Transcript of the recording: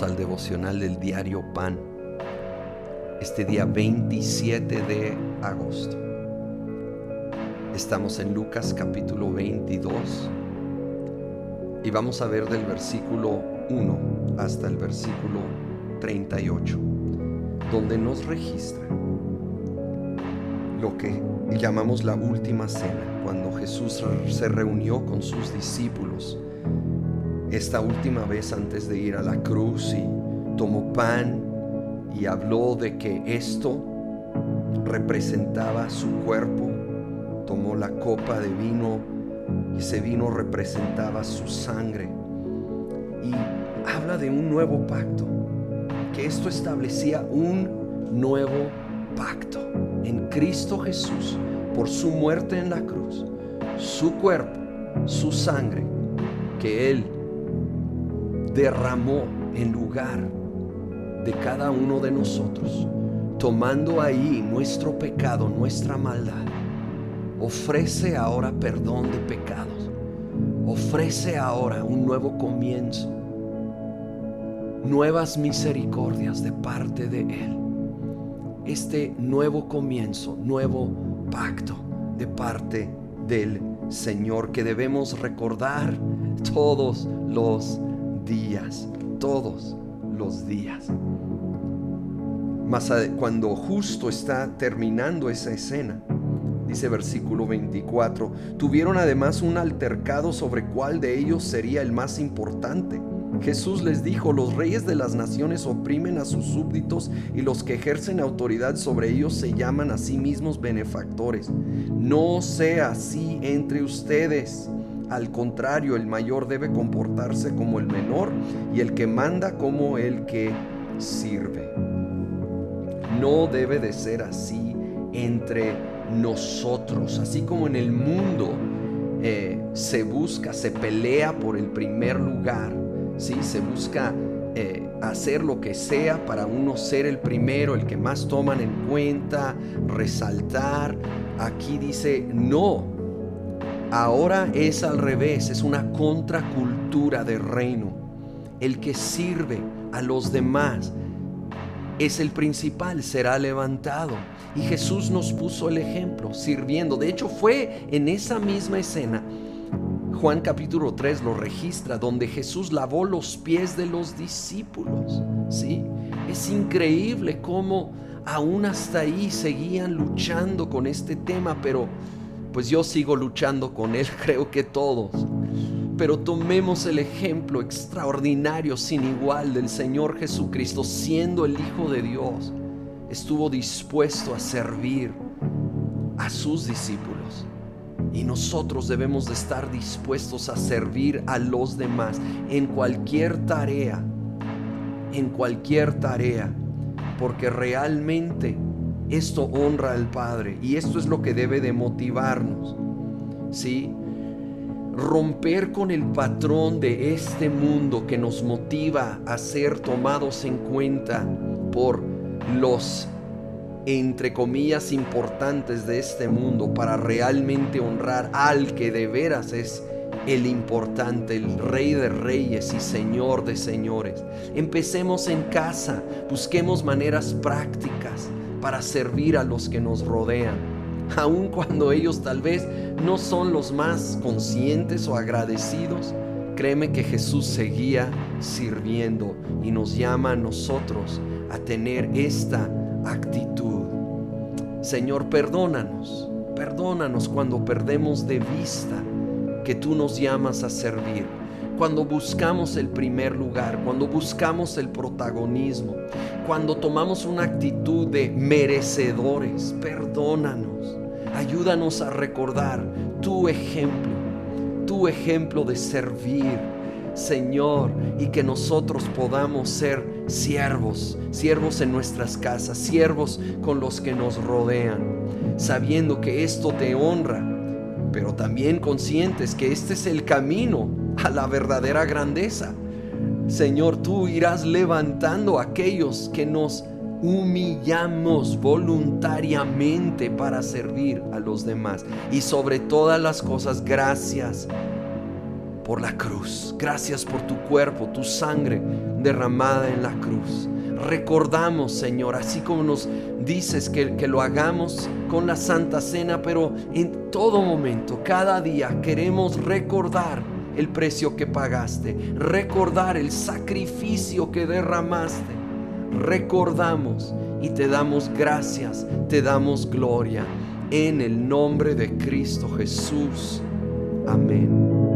al devocional del diario Pan, este día 27 de agosto. Estamos en Lucas capítulo 22 y vamos a ver del versículo 1 hasta el versículo 38, donde nos registra lo que llamamos la última cena, cuando Jesús se reunió con sus discípulos esta última vez antes de ir a la cruz y tomó pan y habló de que esto representaba su cuerpo, tomó la copa de vino y ese vino representaba su sangre. Y habla de un nuevo pacto, que esto establecía un nuevo pacto en Cristo Jesús por su muerte en la cruz, su cuerpo, su sangre, que Él derramó en lugar de cada uno de nosotros, tomando ahí nuestro pecado, nuestra maldad. Ofrece ahora perdón de pecados. Ofrece ahora un nuevo comienzo. Nuevas misericordias de parte de Él. Este nuevo comienzo, nuevo pacto de parte del Señor que debemos recordar todos los días, todos los días. Más cuando justo está terminando esa escena, dice versículo 24, tuvieron además un altercado sobre cuál de ellos sería el más importante. Jesús les dijo, los reyes de las naciones oprimen a sus súbditos y los que ejercen autoridad sobre ellos se llaman a sí mismos benefactores. No sea así entre ustedes al contrario, el mayor debe comportarse como el menor y el que manda como el que sirve. No debe de ser así entre nosotros, así como en el mundo eh, se busca, se pelea por el primer lugar, ¿sí? se busca eh, hacer lo que sea para uno ser el primero, el que más toman en cuenta, resaltar. Aquí dice, no, Ahora es al revés, es una contracultura de reino. El que sirve a los demás es el principal, será levantado. Y Jesús nos puso el ejemplo, sirviendo. De hecho, fue en esa misma escena, Juan capítulo 3 lo registra, donde Jesús lavó los pies de los discípulos. ¿sí? Es increíble cómo aún hasta ahí seguían luchando con este tema, pero pues yo sigo luchando con Él, creo que todos. Pero tomemos el ejemplo extraordinario, sin igual, del Señor Jesucristo, siendo el Hijo de Dios. Estuvo dispuesto a servir a sus discípulos. Y nosotros debemos de estar dispuestos a servir a los demás en cualquier tarea, en cualquier tarea, porque realmente esto honra al Padre y esto es lo que debe de motivarnos. ¿Sí? Romper con el patrón de este mundo que nos motiva a ser tomados en cuenta por los entre comillas importantes de este mundo para realmente honrar al que de veras es el importante, el rey de reyes y señor de señores. Empecemos en casa, busquemos maneras prácticas para servir a los que nos rodean, aun cuando ellos tal vez no son los más conscientes o agradecidos. Créeme que Jesús seguía sirviendo y nos llama a nosotros a tener esta actitud. Señor, perdónanos, perdónanos cuando perdemos de vista que tú nos llamas a servir cuando buscamos el primer lugar, cuando buscamos el protagonismo, cuando tomamos una actitud de merecedores, perdónanos, ayúdanos a recordar tu ejemplo, tu ejemplo de servir, Señor, y que nosotros podamos ser siervos, siervos en nuestras casas, siervos con los que nos rodean, sabiendo que esto te honra, pero también conscientes que este es el camino a la verdadera grandeza. Señor, tú irás levantando a aquellos que nos humillamos voluntariamente para servir a los demás. Y sobre todas las cosas, gracias por la cruz. Gracias por tu cuerpo, tu sangre derramada en la cruz. Recordamos, Señor, así como nos dices que, que, lo hagamos con la Santa Cena, pero en todo momento, cada día, queremos recordar el precio que pagaste, recordar el sacrificio que derramaste. Recordamos y te damos gracias, te damos gloria. En el nombre de Cristo Jesús. Amén.